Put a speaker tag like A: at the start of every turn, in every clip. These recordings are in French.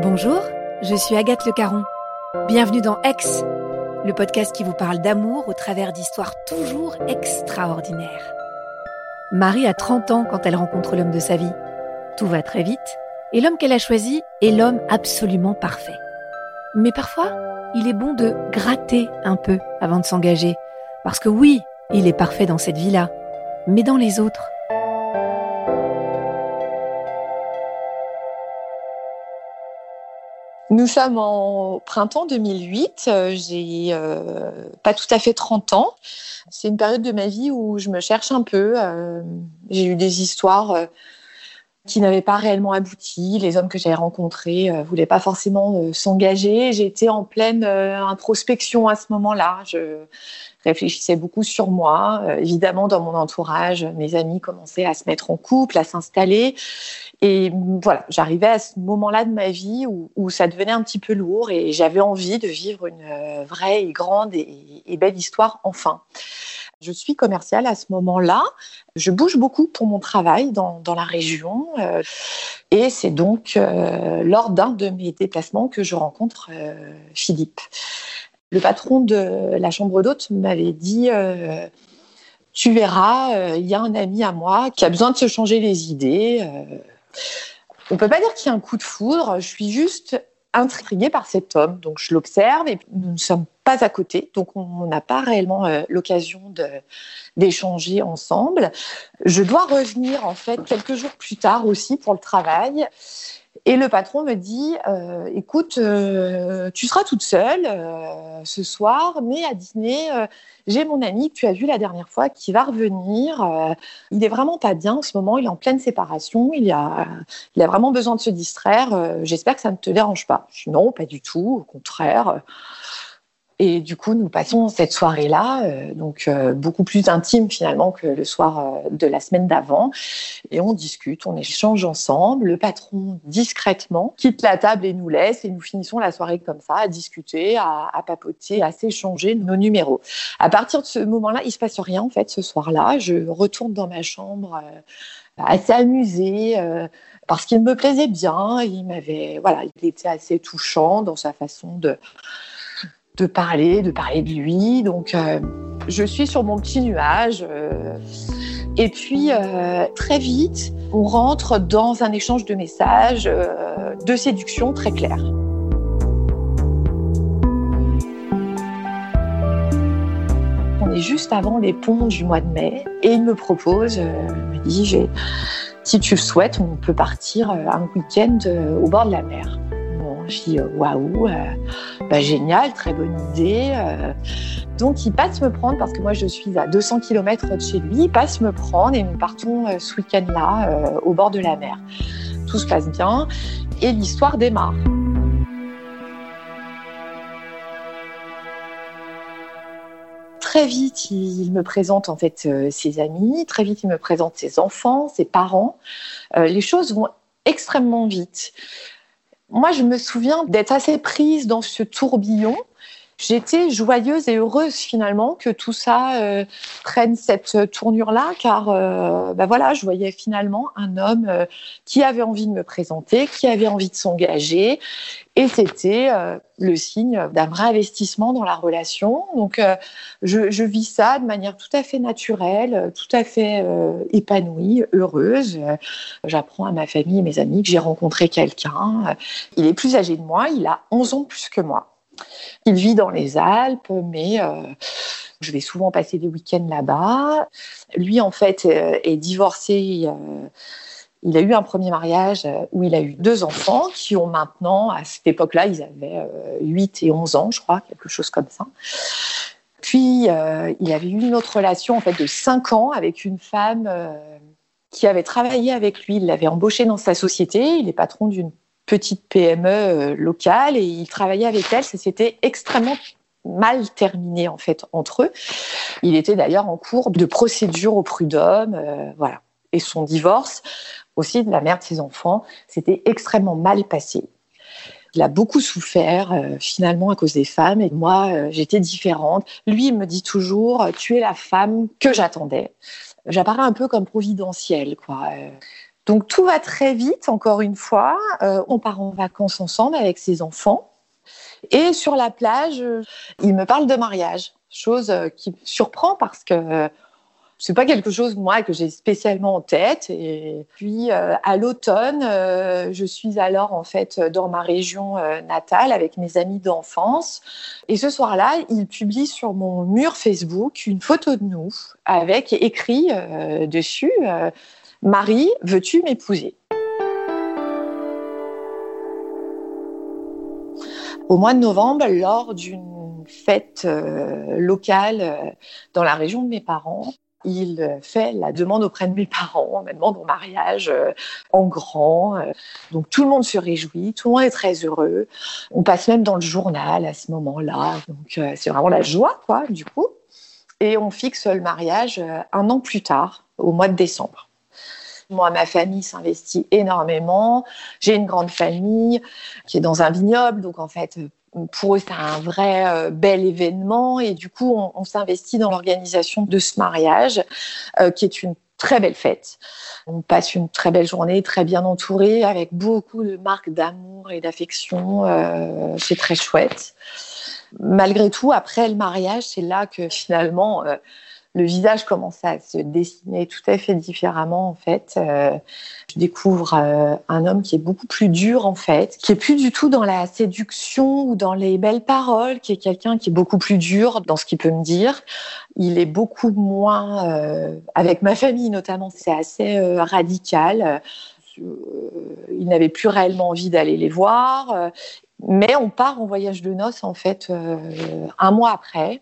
A: Bonjour, je suis Agathe Le Caron. Bienvenue dans Aix, le podcast qui vous parle d'amour au travers d'histoires toujours extraordinaires. Marie a 30 ans quand elle rencontre l'homme de sa vie. Tout va très vite et l'homme qu'elle a choisi est l'homme absolument parfait. Mais parfois, il est bon de gratter un peu avant de s'engager. Parce que oui, il est parfait dans cette vie-là, mais dans les autres.
B: Nous sommes en printemps 2008. euh, J'ai euh, pas tout à fait 30 ans. C'est une période de ma vie où je me cherche un peu. euh, J'ai eu des histoires euh, qui n'avaient pas réellement abouti. Les hommes que j'avais rencontrés euh, voulaient pas forcément euh, s'engager. J'étais en pleine euh, introspection à ce moment-là. Je réfléchissais beaucoup sur moi. Évidemment, dans mon entourage, mes amis commençaient à se mettre en couple, à s'installer. Et voilà, j'arrivais à ce moment-là de ma vie où, ça devenait un petit peu lourd et j'avais envie de vivre une vraie et grande et belle histoire enfin. Je suis commerciale à ce moment-là. Je bouge beaucoup pour mon travail dans, dans la région. euh, et c'est donc euh, lors d'un de mes déplacements que je rencontre euh, Philippe. Le patron de la chambre d'hôte m'avait dit Tu verras, il y a un ami à moi qui a besoin de se changer les idées. on peut pas dire qu'il y a un coup de foudre. Je suis juste intriguée par cet homme. Donc je l'observe et nous ne sommes pas à côté. Donc on n'a pas réellement euh, l'occasion d'échanger ensemble. Je dois revenir en fait quelques jours plus tard aussi pour le travail. Et le patron me dit, euh, écoute, euh, tu seras toute seule euh, ce soir, mais à dîner, j'ai mon ami que tu as vu la dernière fois qui va revenir. Il est vraiment pas bien en ce moment, il est en pleine séparation, il a, vraiment besoin de se distraire. J'espère que ça ne te dérange pas. Je non, pas du tout, au contraire. Et du coup, nous passons cette soirée-là, euh, donc euh, beaucoup plus intime finalement que le soir euh, de la semaine d'avant. Et on discute, on échange ensemble. Le patron, discrètement, quitte la table et nous laisse. Et nous finissons la soirée comme ça, à discuter, à, à papoter, à s'échanger nos numéros. À partir de ce moment-là, il se passe rien en fait ce soir-là. Je retourne dans ma chambre euh, assez amusée. euh, parce qu'il me plaisait bien, il m'avait, voilà, il était assez touchant dans sa façon de, de parler, de parler de lui. Donc, euh, je suis sur mon petit nuage. euh, et puis, euh, très vite, on rentre dans un échange de messages, de séduction très clair. On est juste avant les ponts du mois de mai et il me propose, il me dit, si tu le souhaites, on peut partir un week-end au bord de la mer. Je dis, euh, waouh, euh, bah, génial, très bonne idée. euh. Donc, il passe me prendre, parce que moi, je suis à 200 km de chez lui, il passe me prendre et nous partons ce week-end-là au bord de la mer. Tout se passe bien et l'histoire démarre. Très vite, il me présente en fait ses amis, très vite, il me présente ses enfants, ses parents. Les choses vont extrêmement vite. Moi, je me souviens d'être assez prise dans ce tourbillon. J'étais joyeuse et heureuse finalement que tout ça euh, prenne cette tournure-là, car euh, bah voilà, je voyais finalement un homme euh, qui avait envie de me présenter, qui avait envie de s'engager, et c'était euh, le signe d'un vrai investissement dans la relation. Donc, euh, je, je vis ça de manière tout à fait naturelle, tout à fait euh, épanouie, heureuse. J'apprends à ma famille et mes amis que j'ai rencontré quelqu'un. Il est plus âgé de moi, il a 11 ans plus que moi. Il vit dans les Alpes, mais euh, je vais souvent passer des week-ends là-bas. Lui, en fait, euh, est divorcé. euh, il a eu un premier mariage où il a eu deux enfants qui ont maintenant, à cette époque-là, ils avaient euh, 8 et 11 ans, je crois, quelque chose comme ça. Puis, il avait eu une autre relation en fait de 5 ans avec une femme qui avait travaillé avec lui. Il l'avait embauché dans sa société. Il est patron d'une petite PME euh, locale et il travaillait avec elle. Ça s'était extrêmement mal terminé en fait entre eux. Il était d'ailleurs en cours de procédure au prud'homme, euh, voilà. Et son divorce aussi de la mère de ses enfants, s'était extrêmement mal passé. Il a beaucoup souffert euh, finalement à cause des femmes et moi j'étais différente. Lui il me dit toujours tu es la femme que j'attendais j'apparais un peu comme providentielle, quoi. Donc tout va très vite, encore une fois. Euh, on part en vacances ensemble avec ses enfants. Et sur la plage, il me parle de mariage, chose qui me surprend parce que c'est pas quelque chose moi que j'ai spécialement en tête. Et puis euh, à l'automne, euh, je suis alors en fait dans ma région euh, natale avec mes amis d'enfance. Et ce soir-là, il publie sur mon mur Facebook une photo de nous avec écrit dessus Marie, veux-tu m'épouser? Au mois de novembre, lors d'une fête locale dans la région de mes parents, il fait la demande auprès de mes parents, ma demande en mariage euh, en grand. Euh. donc tout le monde se réjouit, tout le monde est très heureux. On passe même dans le journal à ce moment-là. Donc euh, c'est vraiment la joie, quoi, du coup. Et on fixe le mariage un an plus tard, au mois de décembre. Moi, ma famille s'investit énormément. J'ai une grande famille qui est dans un vignoble, donc en fait, pour eux, c'est un vrai euh, bel événement et du coup, on, s'investit dans l'organisation de ce mariage, euh, qui est une très belle fête. On passe une très belle journée, très bien entourée, avec beaucoup de marques d'amour et d'affection. Euh, c'est très chouette. Malgré tout, après le mariage, c'est là que finalement le visage commence à se dessiner tout à fait différemment en fait. Euh, je découvre euh, un homme qui est beaucoup plus dur en fait, qui est plus du tout dans la séduction ou dans les belles paroles, qui est quelqu'un qui est beaucoup plus dur dans ce qu'il peut me dire. Il est beaucoup moins euh, avec ma famille notamment, c'est assez radical. il n'avait plus réellement envie d'aller les voir, mais on part en voyage de noces en fait un mois après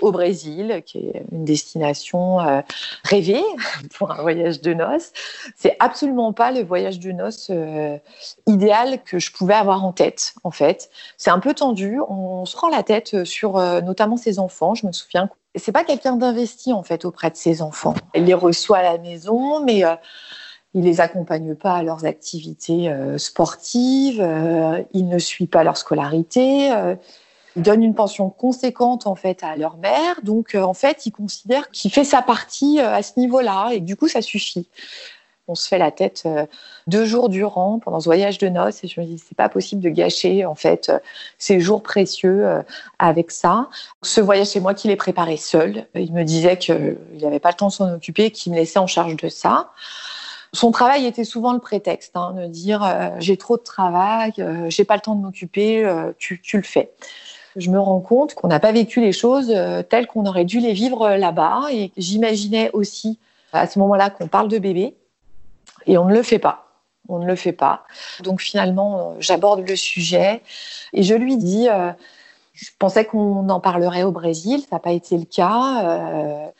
B: au Brésil, qui est une destination euh, rêvée pour un voyage de noces. C'est absolument pas le voyage de noces euh, idéal que je pouvais avoir en tête, en fait. C'est un peu tendu. On se prend la tête sur euh, notamment ses enfants. Je me souviens. C'est pas quelqu'un d'investi en fait auprès de ses enfants. Il les reçoit à la maison, mais il les accompagne pas à leurs activités sportives, il ne suit pas leur scolarité, donnent une pension conséquente en fait à leur mère, donc euh, en fait ils considèrent qu'il fait sa partie euh, à ce niveau-là et du coup ça suffit. On se fait la tête euh, deux jours durant pendant ce voyage de noces et je me dis c'est pas possible de gâcher en fait ces jours précieux avec ça. Ce voyage c'est moi qui l'ai préparé seul. Il me disait qu'il n'avait pas le temps de s'en occuper, qu'il me laissait en charge de ça. Son travail était souvent le prétexte, hein, de dire j'ai trop de travail, j'ai pas le temps de m'occuper, tu, tu, le fais je me rends compte qu'on n'a pas vécu les choses euh, telles qu'on aurait dû les vivre euh, là-bas. Et j'imaginais aussi à ce moment-là qu'on parle de bébé et on ne le fait pas. On ne le fait pas. Donc finalement, euh, j'aborde le sujet et je lui dis, je pensais qu'on en parlerait au Brésil, ça n'a pas été le cas.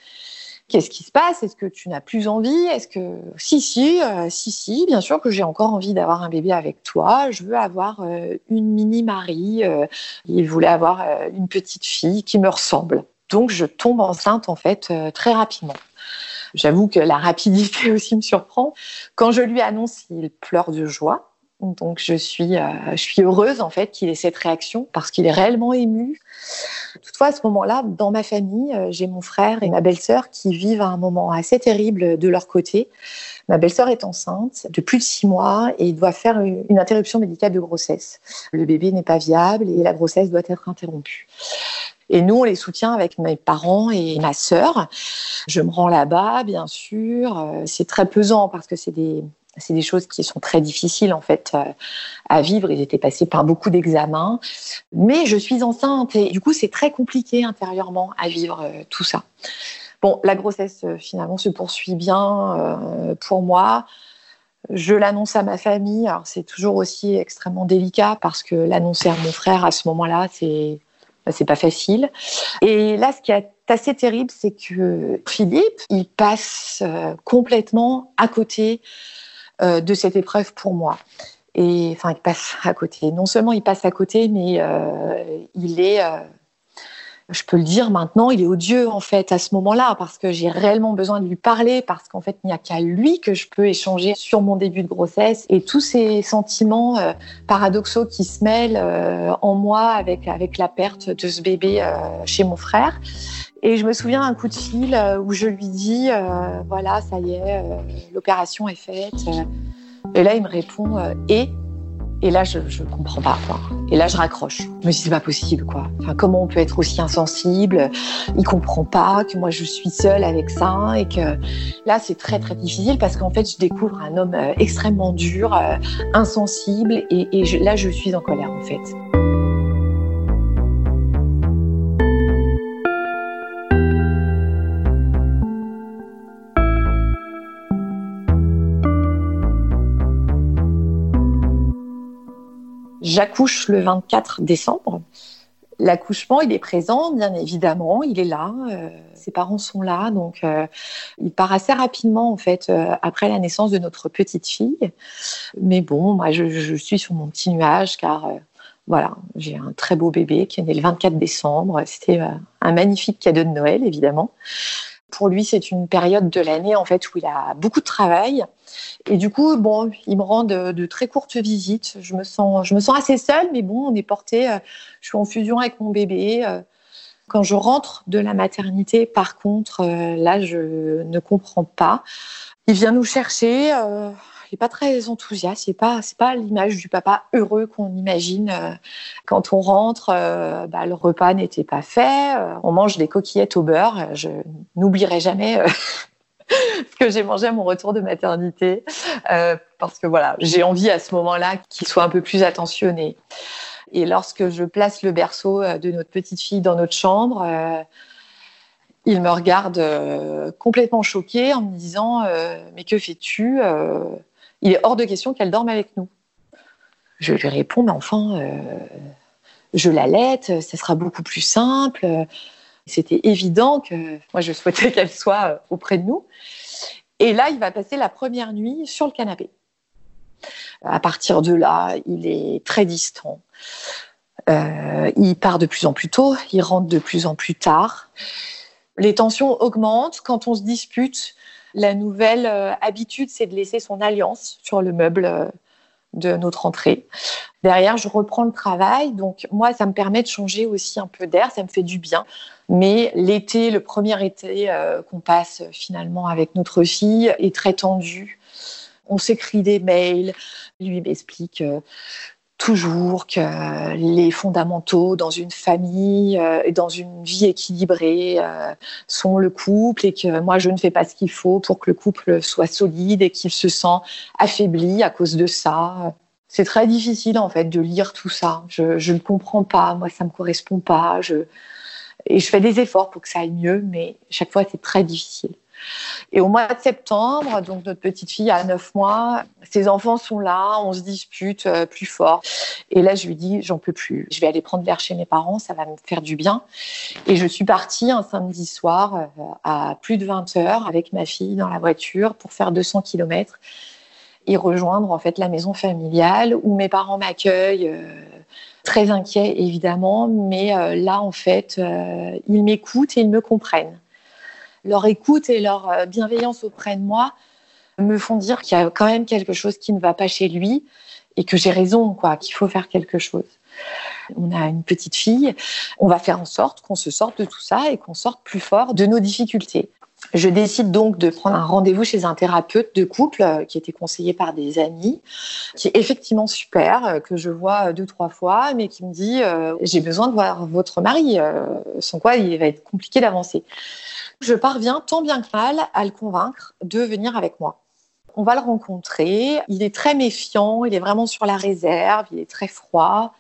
B: Qu'est-ce qui se passe? Est-ce que tu n'as plus envie? Est-ce que si si euh, si si bien sûr que j'ai encore envie d'avoir un bébé avec toi. Je veux avoir euh, une mini Marie. Euh, il voulait avoir une petite fille qui me ressemble. Donc je tombe enceinte en fait très rapidement. J'avoue que la rapidité aussi me surprend. Quand je lui annonce, il pleure de joie. Donc je suis, euh, je suis heureuse en fait qu'il ait cette réaction parce qu'il est réellement ému. Toutefois, à ce moment-là, dans ma famille, euh, j'ai mon frère et ma belle-sœur qui vivent un moment assez terrible de leur côté. Ma belle-sœur est enceinte de plus de six mois et doit faire une interruption médicale de grossesse. Le bébé n'est pas viable et la grossesse doit être interrompue. Et nous, on les soutient avec mes parents et ma sœur. Je me rends là-bas, bien sûr. Euh, c'est très pesant parce que c'est des, c'est des choses qui sont très difficiles en fait euh, à vivre. Ils étaient passés par beaucoup d'examens, mais je suis enceinte et du coup c'est très compliqué intérieurement à vivre euh, tout ça. Bon, la grossesse euh, finalement se poursuit bien pour moi. Je l'annonce à ma famille. Alors c'est toujours aussi extrêmement délicat parce que l'annoncer à mon frère à ce moment-là, c'est bah, c'est pas facile. Et là, ce qui a assez terrible, c'est que Philippe, il passe complètement à côté euh, de cette épreuve pour moi. Et enfin, il passe à côté. Non seulement il passe à côté, mais il est je peux le dire maintenant, il est odieux en fait à ce moment-là parce que j'ai réellement besoin de lui parler parce qu'en fait il n'y a qu'à lui que je peux échanger sur mon début de grossesse et tous ces sentiments euh, paradoxaux qui se mêlent euh, en moi avec avec la perte de ce bébé euh, chez mon frère. Et je me souviens un coup de fil où je lui dis voilà ça y est l'opération est faite. Et là il me répond et et là, je, je comprends pas. Quoi. Et là, je raccroche. Je me dis, c'est pas possible, quoi. Comment on peut être aussi insensible? Il comprend pas que moi, je suis seule avec ça et que là, c'est très, très difficile parce qu'en fait, je découvre un homme euh, extrêmement dur, euh, insensible et là, je suis en colère, en fait. J'accouche le 24 décembre. L'accouchement, il est présent, bien évidemment, il est là. Euh, ses parents sont là, donc euh, il part assez rapidement en fait euh, après la naissance de notre petite fille. Mais bon, moi, je, je suis sur mon petit nuage car voilà, j'ai un très beau bébé qui est né le 24 décembre. C'était un magnifique cadeau de Noël, évidemment. Pour lui, c'est une période de l'année en fait où il a beaucoup de travail et du coup, il me rend de, très courtes visites. Je me sens, je me sens assez seule, mais bon, on est porté. Euh, je suis en fusion avec mon bébé. Euh. Quand je rentre de la maternité, par contre, euh, là, je ne comprends pas. Il vient nous chercher. Pas très enthousiaste. C'est pas, c'est pas l'image du papa heureux qu'on imagine quand on rentre. Bah, le repas n'était pas fait. on mange des coquillettes au beurre. Je n'oublierai jamais ce que j'ai mangé à mon retour de maternité, euh, parce que voilà, j'ai envie à ce moment-là qu'il soit un peu plus attentionné. Et lorsque je place le berceau euh, de notre petite fille dans notre chambre, euh, il me regarde complètement choqué en me disant Mais que fais-tu Il est hors de question qu'elle dorme avec nous. Je lui réponds Mais enfin, je l'allaite, ça sera beaucoup plus simple. C'était évident que moi, je souhaitais qu'elle soit euh, auprès de nous. Et là, il va passer la première nuit sur le canapé. À partir de là, il est très distant. Euh, il part de plus en plus tôt, il rentre de plus en plus tard. Les tensions augmentent quand on se dispute. La nouvelle euh, habitude, c'est de laisser son alliance sur le meuble de notre entrée. Derrière, je reprends le travail. Donc, moi, ça me permet de changer aussi un peu d'air. Ça me fait du bien. Mais l'été, le premier été euh, qu'on passe finalement avec notre fille est très tendu. On s'écrit des mails. Lui m'explique euh, toujours que les fondamentaux dans une famille euh, et dans une vie équilibrée sont le couple et que moi je ne fais pas ce qu'il faut pour que le couple soit solide et qu'il se sent affaibli à cause de ça. C'est très difficile en fait de lire tout ça. Je ne comprends pas, moi ça me correspond pas. Et je fais des efforts pour que ça aille mieux, mais chaque fois, c'est très difficile. Et au mois de septembre, donc notre petite fille a 9 mois, ses enfants sont là, on se dispute euh, plus fort. Et là, je lui dis, j'en peux plus. Je vais aller prendre l'air chez mes parents, ça va me faire du bien. Et je suis partie un samedi soir euh, à plus de 20 heures avec ma fille dans la voiture pour faire 200 kilomètres et rejoindre en fait la maison familiale où mes parents m'accueillent. Euh, très inquiets évidemment, mais là en fait, ils m'écoutent et ils me comprennent. Leur écoute et leur euh, bienveillance auprès de moi me font dire qu'il y a quand même quelque chose qui ne va pas chez lui et que j'ai raison, quoi, qu'il faut faire quelque chose. On a une petite fille, on va faire en sorte qu'on se sorte de tout ça et qu'on sorte plus fort de nos difficultés. Je décide donc de prendre un rendez-vous chez un thérapeute de couple euh, qui était conseillé par des amis, qui est effectivement super, euh, que je vois deux, trois fois, mais qui me dit euh, J'ai besoin de voir votre mari, sans quoi il va être compliqué d'avancer. Je parviens tant bien que mal à le convaincre de venir avec moi. On va le rencontrer. Il est très méfiant, il est vraiment sur la réserve, il est très froid.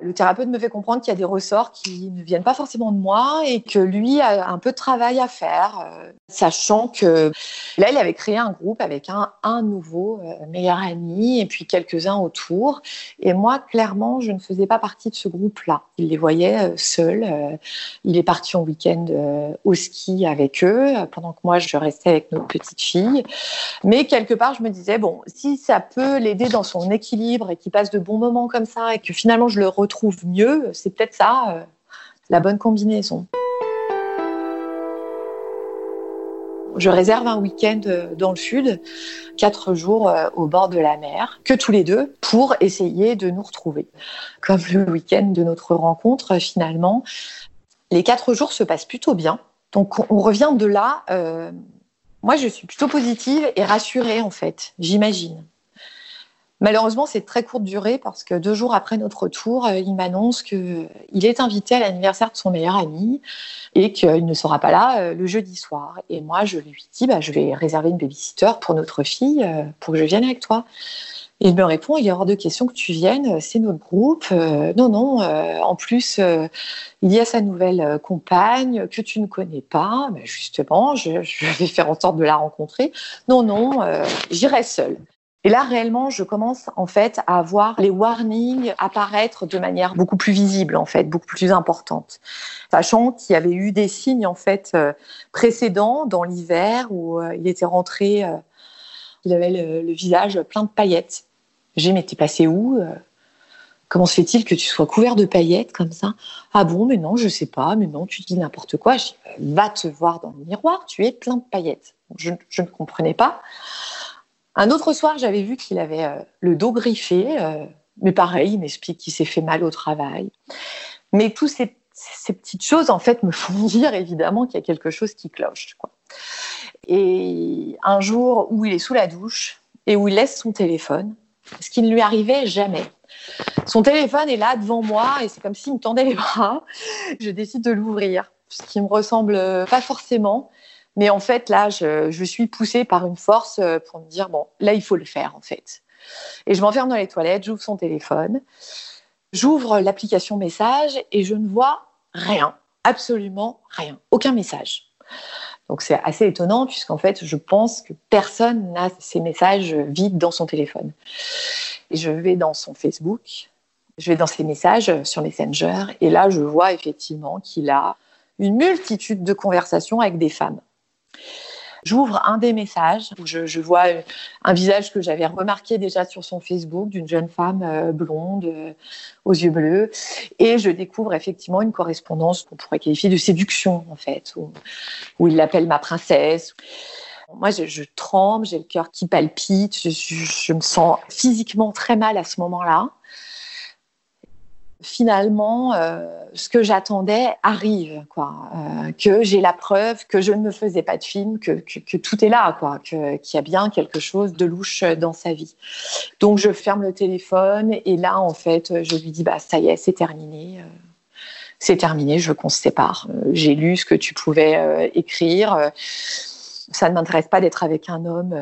B: Le thérapeute me fait comprendre qu'il y a des ressorts qui ne viennent pas forcément de moi et que lui a un peu de travail à faire, euh, sachant que là, il avait créé un groupe avec un, nouveau euh, meilleur ami et puis quelques-uns autour. Et moi, clairement, je ne faisais pas partie de ce groupe-là. Il les voyait euh, seuls. il est parti en week-end au ski avec eux, pendant que moi, je restais avec notre petite fille. Mais quelque part, je me disais, bon, si ça peut l'aider dans son équilibre et qu'il passe de bons moments comme ça et que finalement, je le retrouve mieux, c'est peut-être ça, euh, la bonne combinaison. Je réserve un week-end euh, dans le sud, quatre jours euh, au bord de la mer, que tous les deux, pour essayer de nous retrouver. Comme le week-end de notre rencontre, finalement, les quatre jours se passent plutôt bien. Donc on revient de là. moi, je suis plutôt positive et rassurée en fait, j'imagine. Malheureusement, c'est très courte durée parce que deux jours après notre retour, euh, il m'annonce qu'il est invité à l'anniversaire de son meilleur ami et qu'il ne sera pas là euh, le jeudi soir. Et moi, je lui dis, bah, je vais réserver une babysitter pour notre fille euh, pour que je vienne avec toi. Il me répond, il y a hors de question que tu viennes, c'est notre groupe. non, non, en plus, il y a sa nouvelle compagne que tu ne connais pas. Mais justement, je, vais faire en sorte de la rencontrer. Non, non, j'irai seule. Et là, réellement, je commence en fait à voir les warnings apparaître de manière beaucoup plus visible, en fait, beaucoup plus importante. Sachant qu'il y avait eu des signes en fait euh, précédents dans l'hiver où euh, il était rentré, euh, il avait le, visage plein de paillettes. J'ai mais t'es passé où Comment se fait-il que tu sois couvert de paillettes comme ça? Ah bon, mais non, je sais pas, mais non, tu dis n'importe quoi. Dis, va te voir dans le miroir, tu es plein de paillettes. Je ne comprenais pas. Un autre soir, j'avais vu qu'il avait euh, le dos griffé, euh, mais pareil, il m'explique qu'il s'est fait mal au travail. Mais toutes ces, petites choses, en fait, me font dire évidemment qu'il y a quelque chose qui cloche. Et un jour où il est sous la douche et où il laisse son téléphone, ce qui ne lui arrivait jamais. Son téléphone est là devant moi et c'est comme s'il me tendait les bras. Je décide de l'ouvrir, ce qui me ressemble pas forcément. Mais en fait, là, je, suis poussée par une force euh, pour me dire, bon, là, il faut le faire, en fait. Et je m'enferme dans les toilettes, j'ouvre son téléphone, j'ouvre l'application message et je ne vois rien, absolument rien, aucun message. Donc c'est assez étonnant puisqu'en fait, je pense que personne n'a ces messages vides dans son téléphone. Et je vais dans son Facebook, je vais dans ses messages sur Messenger et là, je vois effectivement qu'il a une multitude de conversations avec des femmes. J'ouvre un des messages où je, vois un visage que j'avais remarqué déjà sur son Facebook d'une jeune femme euh, blonde euh, aux yeux bleus et je découvre effectivement une correspondance qu'on pourrait qualifier de séduction en fait où, il l'appelle ma princesse. Moi, je, tremble, j'ai le cœur qui palpite, je, me sens physiquement très mal à ce moment-là finalement, euh, ce que j'attendais arrive, quoi. Euh, que j'ai la preuve que je ne me faisais pas de film, que, tout est là, quoi. qu'il y a bien quelque chose de louche dans sa vie. Donc je ferme le téléphone et là, en fait, je lui dis bah ça y est, c'est terminé. Euh, c'est terminé, je veux qu'on se sépare. J'ai lu ce que tu pouvais écrire. Ça ne m'intéresse pas d'être avec un homme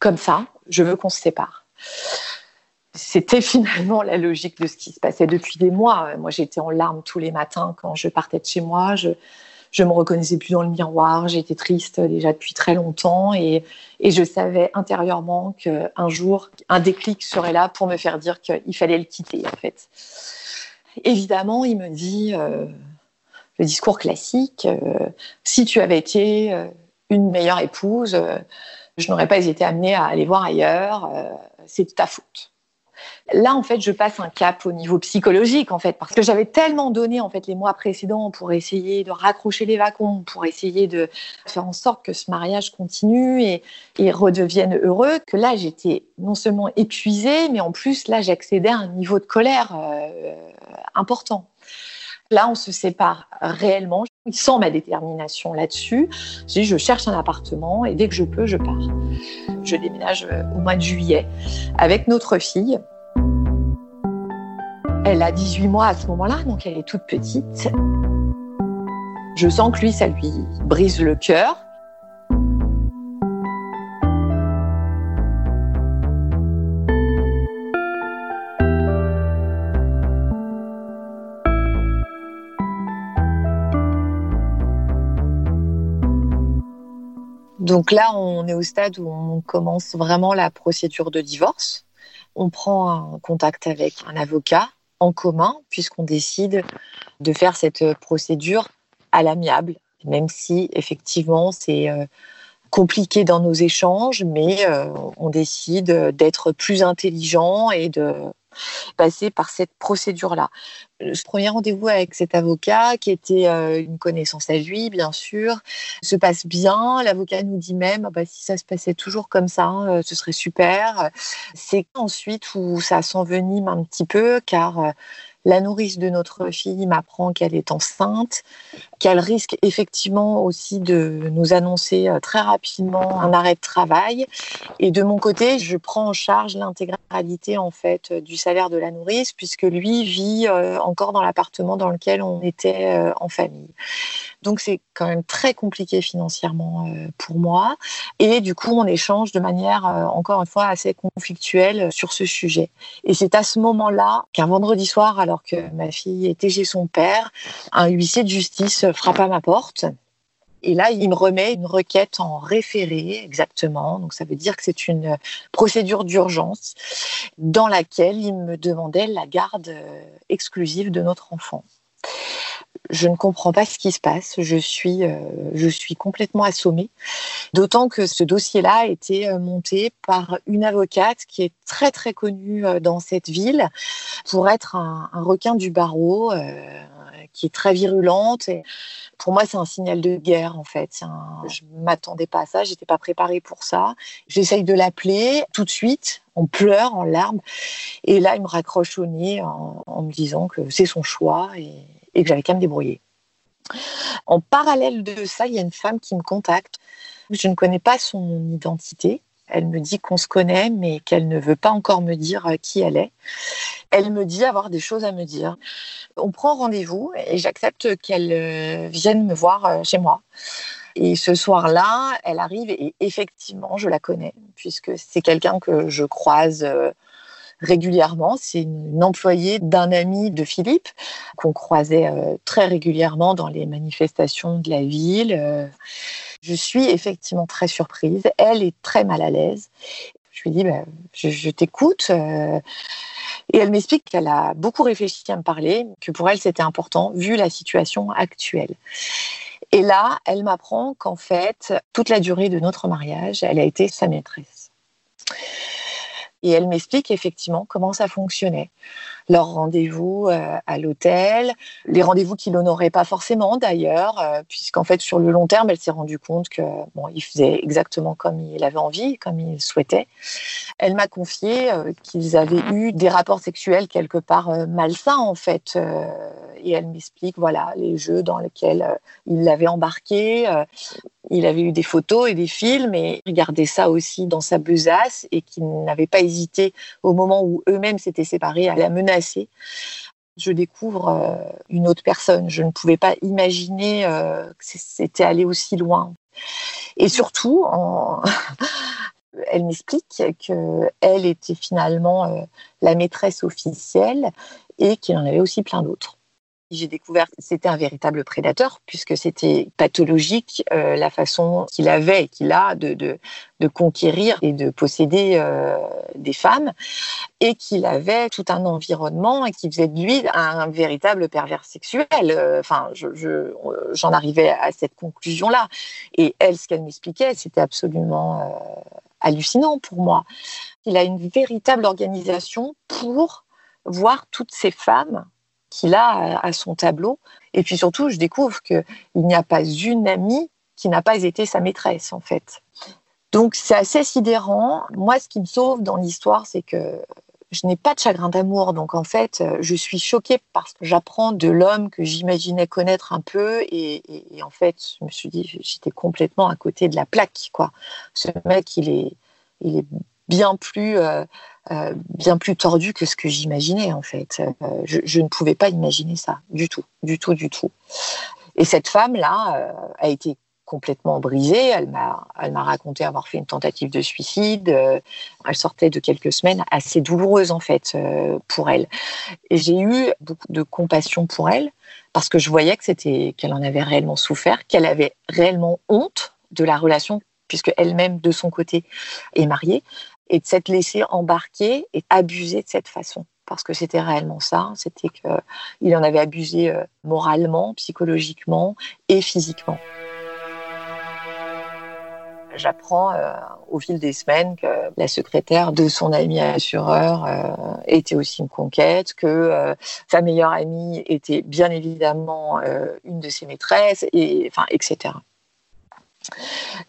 B: comme ça. Je veux qu'on se sépare c'était finalement la logique de ce qui se passait depuis des mois. Moi, j'étais en larmes tous les matins quand je partais de chez moi. Je, je me reconnaissais plus dans le miroir. J'étais triste déjà depuis très longtemps et, et je savais intérieurement qu'un jour, un déclic serait là pour me faire dire qu'il fallait le quitter, en fait. Évidemment, il me dit euh, le discours classique euh, si tu avais été euh, une meilleure épouse, je n'aurais pas été amenée à aller voir ailleurs. c'est de ta faute. Là, en fait, je passe un cap au niveau psychologique, en fait, parce que j'avais tellement donné, en fait, les mois précédents pour essayer de raccrocher les wagons, pour essayer de faire en sorte que ce mariage continue et, redevienne heureux, que là, j'étais non seulement épuisée, mais en plus, là, j'accédais à un niveau de colère euh, important. Là, on se sépare réellement. Il sent ma détermination là-dessus. Je dis, je cherche un appartement et dès que je peux, je pars. Je déménage euh, au mois de juillet avec notre fille. Elle a 18 mois à ce moment-là, donc elle est toute petite. Je sens que lui, ça lui brise le cœur. Donc là, on est au stade où on commence vraiment la procédure de divorce. On prend un contact avec un avocat en commun puisqu'on décide de faire cette procédure à l'amiable, même si effectivement c'est euh, compliqué dans nos échanges, mais euh, on décide d'être plus intelligent et de passer par cette procédure-là. Ce premier rendez-vous avec cet avocat, qui était euh, une connaissance à lui, bien sûr, se passe bien. L'avocat nous dit même, ah bah, si ça se passait toujours comme ça, hein, ce serait super. C'est ensuite où ça s'envenime un petit peu, car la nourrice de notre fille m'apprend qu'elle est enceinte, qu'elle risque effectivement aussi de nous annoncer euh, très rapidement un arrêt de travail. Et de mon côté, je prends en charge l'intégralité en fait du salaire de la nourrice puisque lui vit euh, encore dans l'appartement dans lequel on était euh, en famille. Donc c'est quand même très compliqué financièrement pour moi. Et du coup, on échange de manière encore une fois assez conflictuelle sur ce sujet. Et c'est à ce moment-là qu'un vendredi soir, alors que ma fille était chez son père, un huissier de justice frappe à ma porte. Et là, il me remet une requête en référé, exactement. Donc, ça veut dire que c'est une procédure d'urgence dans laquelle il me demandait la garde euh, exclusive de notre enfant. Je ne comprends pas ce qui se passe. Je suis, euh, je suis complètement assommée. D'autant que ce dossier-là a été euh, monté par une avocate qui est très, très connue dans cette ville pour être un, requin du barreau, qui est très virulente. Pour moi, c'est un signal de guerre, en fait. Un... Je m'attendais pas à ça, j'étais pas préparée pour ça. J'essaye de l'appeler tout de suite, on pleure, en larmes. Et là, il me raccroche au nez en, me disant que c'est son choix et que j'avais qu'à me débrouiller. En parallèle de ça, il y a une femme qui me contacte. Je ne connais pas son identité. Elle me dit qu'on se connaît, mais qu'elle ne veut pas encore me dire euh, qui elle est. Elle me dit avoir des choses à me dire. On prend rendez-vous et j'accepte qu'elle euh, vienne me voir euh, chez moi. Et ce soir-là, elle arrive et effectivement, je la connais, puisque c'est quelqu'un que je croise régulièrement. C'est une employée d'un ami de Philippe qu'on croisait très régulièrement dans les manifestations de la ville. Je suis effectivement très surprise. Elle est très mal à l'aise. Je lui dis, bah, je, t'écoute. Euh, et elle m'explique qu'elle a beaucoup réfléchi à me parler, que pour elle c'était important vu la situation actuelle. Et là, elle m'apprend qu'en fait, toute la durée de notre mariage, elle a été sa maîtresse. Et elle m'explique effectivement comment ça fonctionnait. Leurs rendez-vous euh, à l'hôtel, les rendez-vous qu'il n'honorait pas forcément d'ailleurs, euh, puisqu'en fait sur le long terme, elle s'est rendue compte que bon, faisait exactement comme il avait envie, comme il souhaitait. Elle m'a confié euh, qu'ils avaient eu des rapports sexuels quelque part malsains en fait, et elle m'explique voilà les jeux dans lesquels il l'avait embarqué il avait eu des photos et des films et regardait ça aussi dans sa besace et qu'il n'avait pas hésité au moment où eux-mêmes s'étaient séparés à la menacer. Je découvre euh, une autre personne. Je ne pouvais pas imaginer euh, que c'était allé aussi loin. Et surtout, elle m'explique qu'elle était finalement euh, la maîtresse officielle et qu'il en avait aussi plein d'autres. J'ai découvert que c'était un véritable prédateur puisque c'était pathologique euh, la façon qu'il avait et qu'il a de, de, conquérir et de posséder euh, des femmes et qu'il avait tout un environnement et qui faisait de lui un, véritable pervers sexuel. Euh, enfin, j'en je, j'en arrivais à cette conclusion-là. Et elle, ce qu'elle m'expliquait, c'était absolument hallucinant pour moi. Il a une véritable organisation pour voir toutes ces femmes qu'il a à son tableau. Et puis surtout, je découvre qu'il n'y a pas une amie qui n'a pas été sa maîtresse, en fait. Donc c'est assez sidérant. Moi, ce qui me sauve dans l'histoire, c'est que je n'ai pas de chagrin d'amour. Donc en fait, je suis choquée parce que j'apprends de l'homme que j'imaginais connaître un peu. Et, en fait, je me suis dit, j'étais complètement à côté de la plaque. Quoi. Ce mec, est, il est bien plus, euh, euh, bien plus tordu que ce que j'imaginais en fait. Euh, je, ne pouvais pas imaginer ça du tout, du tout, du tout. Et cette femme-là a été complètement brisée. Elle m'a, elle m'a raconté avoir fait une tentative de suicide. elle sortait de quelques semaines assez douloureuses en fait pour elle. Et j'ai eu beaucoup de compassion pour elle parce que je voyais que c'était qu'elle en avait réellement souffert, qu'elle avait réellement honte de la relation puisque elle-même de son côté est mariée, et de s'être laissée embarquer et abuser de cette façon parce que c'était réellement ça, c'était qu'il en avait abusé euh, moralement, psychologiquement et physiquement. J'apprends euh, au fil des semaines que la secrétaire de son ami assureur euh, était aussi une conquête, que sa meilleure amie était bien évidemment une de ses maîtresses, et, enfin, etc.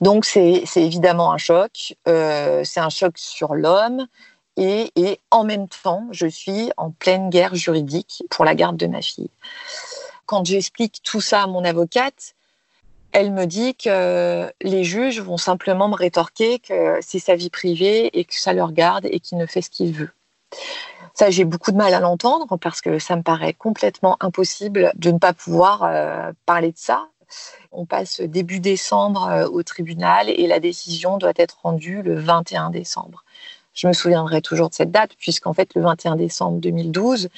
B: Donc c'est évidemment un choc. c'est un choc sur l'homme, et, en même temps, je suis en pleine guerre juridique pour la garde de ma fille. Quand j'explique tout ça à mon avocate, elle me dit que les juges vont simplement me rétorquer que c'est sa vie privée et que ça le regarde et qu'il ne fait ce qu'il veut. Ça, j'ai beaucoup de mal à l'entendre parce que ça me paraît complètement impossible de ne pas pouvoir euh, parler de ça. On passe début décembre euh, au tribunal et la décision doit être rendue le 21 décembre je me souviendrai toujours de cette date, puisqu'en fait, le 21 décembre 2012,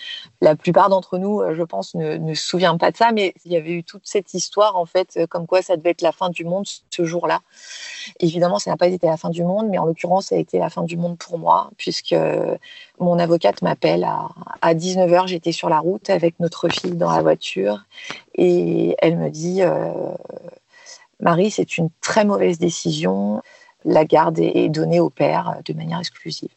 B: la plupart d'entre nous, euh, je pense, ne, ne se souviennent pas de ça, mais il y avait eu toute cette histoire, en fait, euh, comme quoi ça devait être la fin du monde ce jour-là. Évidemment, ça n'a pas été la fin du monde, mais en l'occurrence, ça a été la fin du monde pour moi, puisque mon avocate m'appelle à, à 19h, j'étais sur la route avec notre fille dans la voiture, et elle me dit, euh, Marie, c'est une très mauvaise décision la garde est donnée au père de manière exclusive.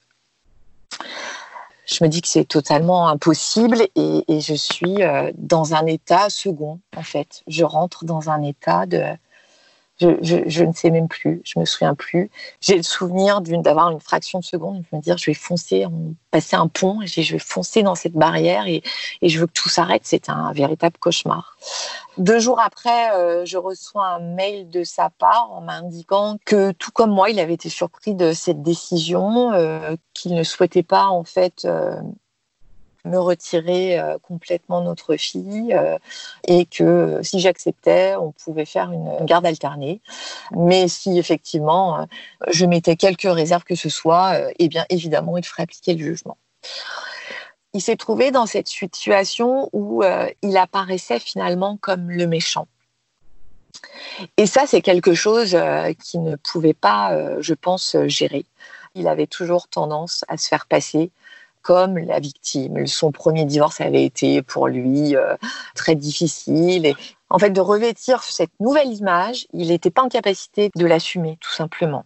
B: Je me dis que c'est totalement impossible et, je suis euh, dans un état second, en fait. Je rentre dans un état de, je, ne sais même plus, je me souviens plus. J'ai le souvenir d'avoir une fraction de seconde, de me dire je vais foncer, passer un pont, et je vais foncer dans cette barrière et, je veux que tout s'arrête. C'est un véritable cauchemar. Deux jours après, euh, je reçois un mail de sa part en m'indiquant que tout comme moi, il avait été surpris de cette décision, euh, qu'il ne souhaitait pas en fait euh, me retirer euh, complètement notre fille euh, et que si j'acceptais, on pouvait faire une garde alternée. Mais si effectivement euh, je mettais quelques réserves que ce soit, eh bien évidemment, il ferait appliquer le jugement. Il s'est trouvé dans cette situation où il apparaissait finalement comme le méchant. Et ça, c'est quelque chose qu'il ne pouvait pas, je pense, gérer. Il avait toujours tendance à se faire passer comme la victime. Son premier divorce avait été pour lui euh, très difficile. Et en fait, de revêtir cette nouvelle image, il n'était pas en capacité de l'assumer, tout simplement.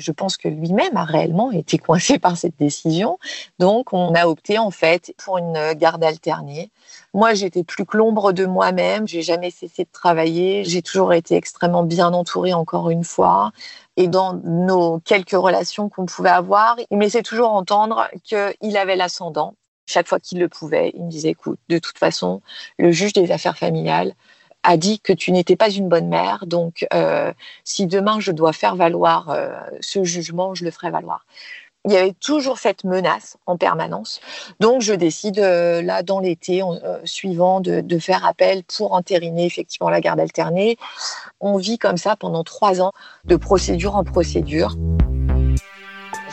B: Je pense que lui-même a réellement été coincé par cette décision. Donc, on a opté en fait pour une garde alternée. Moi, j'étais plus que l'ombre de moi-même. J'ai jamais cessé de travailler. J'ai toujours été extrêmement bien entourée, encore une fois. Et dans nos quelques relations qu'on pouvait avoir, il me laissait toujours entendre qu'il avait l'ascendant. Chaque fois qu'il le pouvait, il me disait, écoute, de toute façon, le juge des affaires familiales a dit que tu n'étais pas une bonne mère. Donc, euh, si demain je dois faire valoir euh, ce jugement, je le ferai valoir. Il y avait toujours cette menace en permanence. Donc, je décide euh, là dans l'été suivant de, de, faire appel pour entériner effectivement la garde alternée. On vit comme ça pendant trois ans, de procédure en procédure.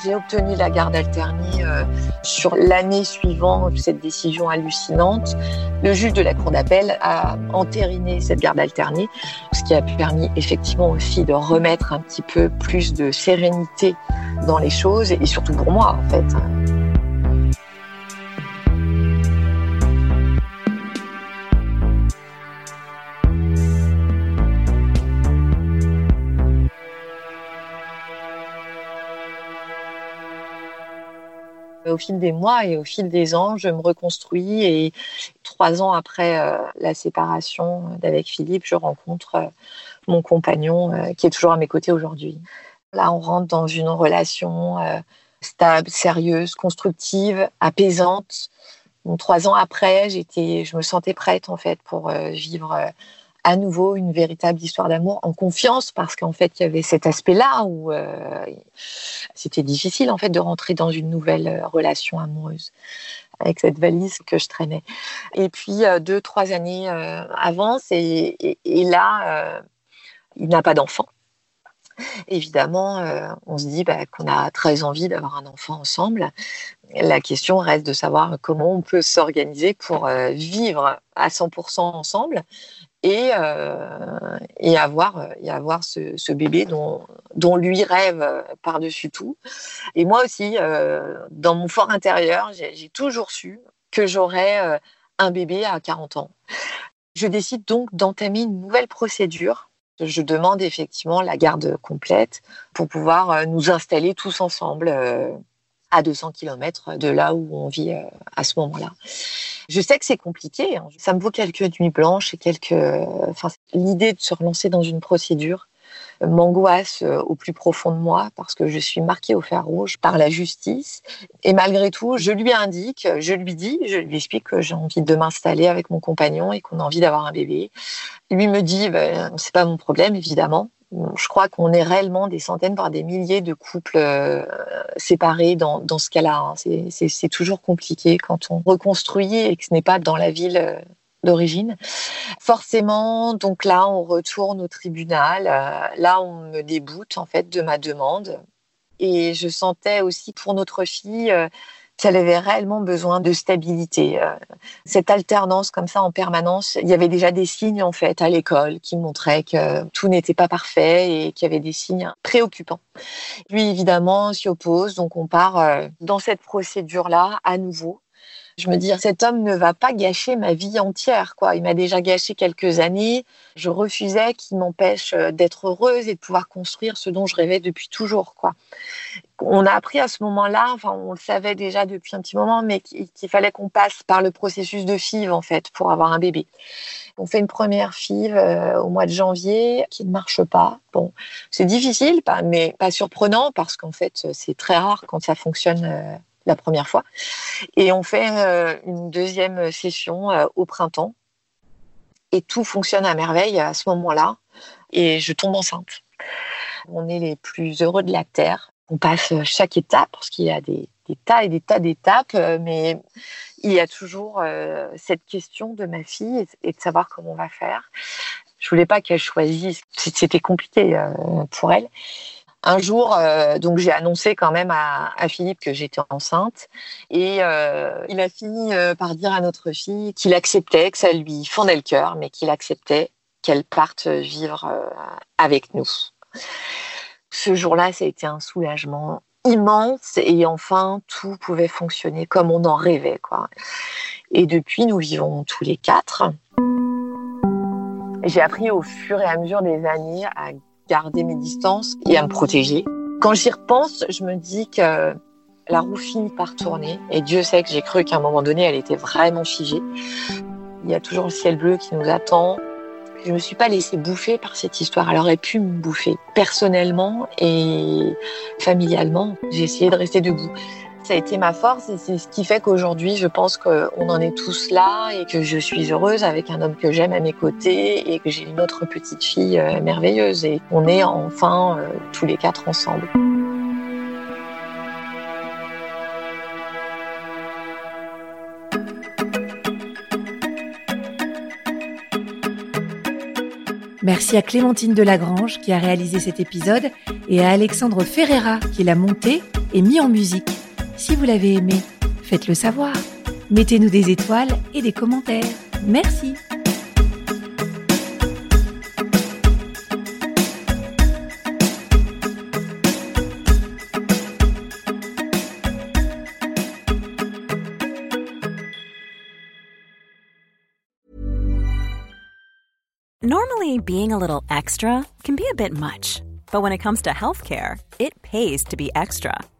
B: J'ai obtenu la garde alternée euh, sur l'année suivant cette décision hallucinante. Le juge de la Cour d'appel a entériné cette garde alternée, ce qui a permis effectivement aussi de remettre un petit peu plus de sérénité dans les choses et surtout pour moi en fait. Au fil des mois et au fil des ans, je me reconstruis et trois ans après euh, la séparation d'avec Philippe, je rencontre euh, mon compagnon euh, qui est toujours à mes côtés aujourd'hui. Là, on rentre dans une relation stable, sérieuse, constructive, apaisante. trois ans après, j'étais, je me sentais prête en fait pour vivre à nouveau une véritable histoire d'amour en confiance parce qu'en fait il y avait cet aspect-là où euh, c'était difficile en fait de rentrer dans une nouvelle euh, relation amoureuse avec cette valise que je traînais. Et puis euh, deux trois années avancent et, là il n'a pas d'enfant. Évidemment, on se dit bah, qu'on a très envie d'avoir un enfant ensemble. La question reste de savoir comment on peut s'organiser pour vivre à 100% ensemble et, euh, et avoir, et avoir ce, bébé dont, lui rêve par-dessus tout. Et moi aussi, euh, dans mon fort intérieur, j'ai toujours su que j'aurais euh, un bébé à 40 ans. Je décide donc d'entamer une nouvelle procédure. Je demande effectivement la garde complète pour pouvoir euh, nous installer tous ensemble euh, à 200 km de là où on vit euh, à ce moment-là. Je sais que c'est compliqué. hein. Ça me vaut quelques nuits blanches et quelques. Enfin, l'idée de se relancer dans une procédure euh, m'angoisse euh, au plus profond de moi parce que je suis marquée au fer rouge par la justice. Et malgré tout, je lui indique, je lui dis, je lui explique que j'ai envie de m'installer avec mon compagnon et qu'on a envie d'avoir un bébé. Lui me dit, ben, c'est pas mon problème, évidemment. Je crois qu'on est réellement des centaines, voire des milliers de couples euh, séparés dans, ce cas-là. hein. C'est toujours compliqué quand on reconstruit et que ce n'est pas dans la ville euh, d'origine. Forcément, donc là, on retourne au tribunal. Euh, là, on me déboute en fait de ma demande. Et je sentais aussi pour notre fille qu'elle avait réellement besoin de stabilité. Euh, cette alternance comme ça en permanence, il y avait déjà des signes en fait à l'école qui montraient que tout n'était pas parfait et qu'il y avait des signes préoccupants. Lui évidemment s'y oppose, donc on part euh, dans cette procédure-là à nouveau. Je me dis, cet homme ne va pas gâcher ma vie entière, quoi. Il m'a déjà gâché quelques années. Je refusais qu'il m'empêche euh, d'être heureuse et de pouvoir construire ce dont je rêvais depuis toujours, quoi. On a appris à ce moment-là, enfin, on le savait déjà depuis un petit moment, mais qu'il fallait qu'on passe par le processus de FIV, en fait, pour avoir un bébé. On fait une première FIV euh, au mois de janvier qui ne marche pas. Bon, c'est difficile, mais pas surprenant parce qu'en fait, c'est très rare quand ça fonctionne euh, la première fois. Et on fait euh, une deuxième session euh, au printemps. Et tout fonctionne à merveille à ce moment-là. Et je tombe enceinte. On est les plus heureux de la Terre. On passe chaque étape, parce qu'il y a des, des tas et des tas d'étapes, euh, mais il y a toujours cette question de ma fille et, de savoir comment on va faire. Je voulais pas qu'elle choisisse. C'était compliqué pour elle. Un jour, euh, donc j'ai annoncé quand même à, Philippe que j'étais enceinte et euh, il a fini euh, par dire à notre fille qu'il acceptait, que ça lui fendait le cœur, mais qu'il acceptait qu'elle parte vivre avec nous. Ce jour-là, ça a été un soulagement immense et enfin tout pouvait fonctionner comme on en rêvait, quoi. Et depuis, nous vivons tous les quatre. J'ai appris au fur et à mesure des années à garder mes distances et à me protéger. Quand j'y repense, je me dis que la roue finit par tourner et Dieu sait que j'ai cru qu'à un moment donné, elle était vraiment figée. Il y a toujours le ciel bleu qui nous attend. Je me suis pas laissée bouffer par cette histoire. Elle aurait pu me bouffer personnellement et familialement. J'ai essayé de rester debout. Ça a été ma force et c'est ce qui fait qu'aujourd'hui, je pense qu'on en est tous là et que je suis heureuse avec un homme que j'aime à mes côtés et que j'ai une autre petite fille euh, merveilleuse et on est enfin euh, tous les quatre ensemble.
A: Merci à Clémentine Delagrange qui a réalisé cet épisode et à Alexandre Ferreira qui l'a monté et mis en musique. Si vous l'avez aimé, faites-le savoir. Mettez-nous des étoiles et des commentaires. Merci.
C: Normally, being a little extra can be a bit much, but when it comes to healthcare, it pays to be extra.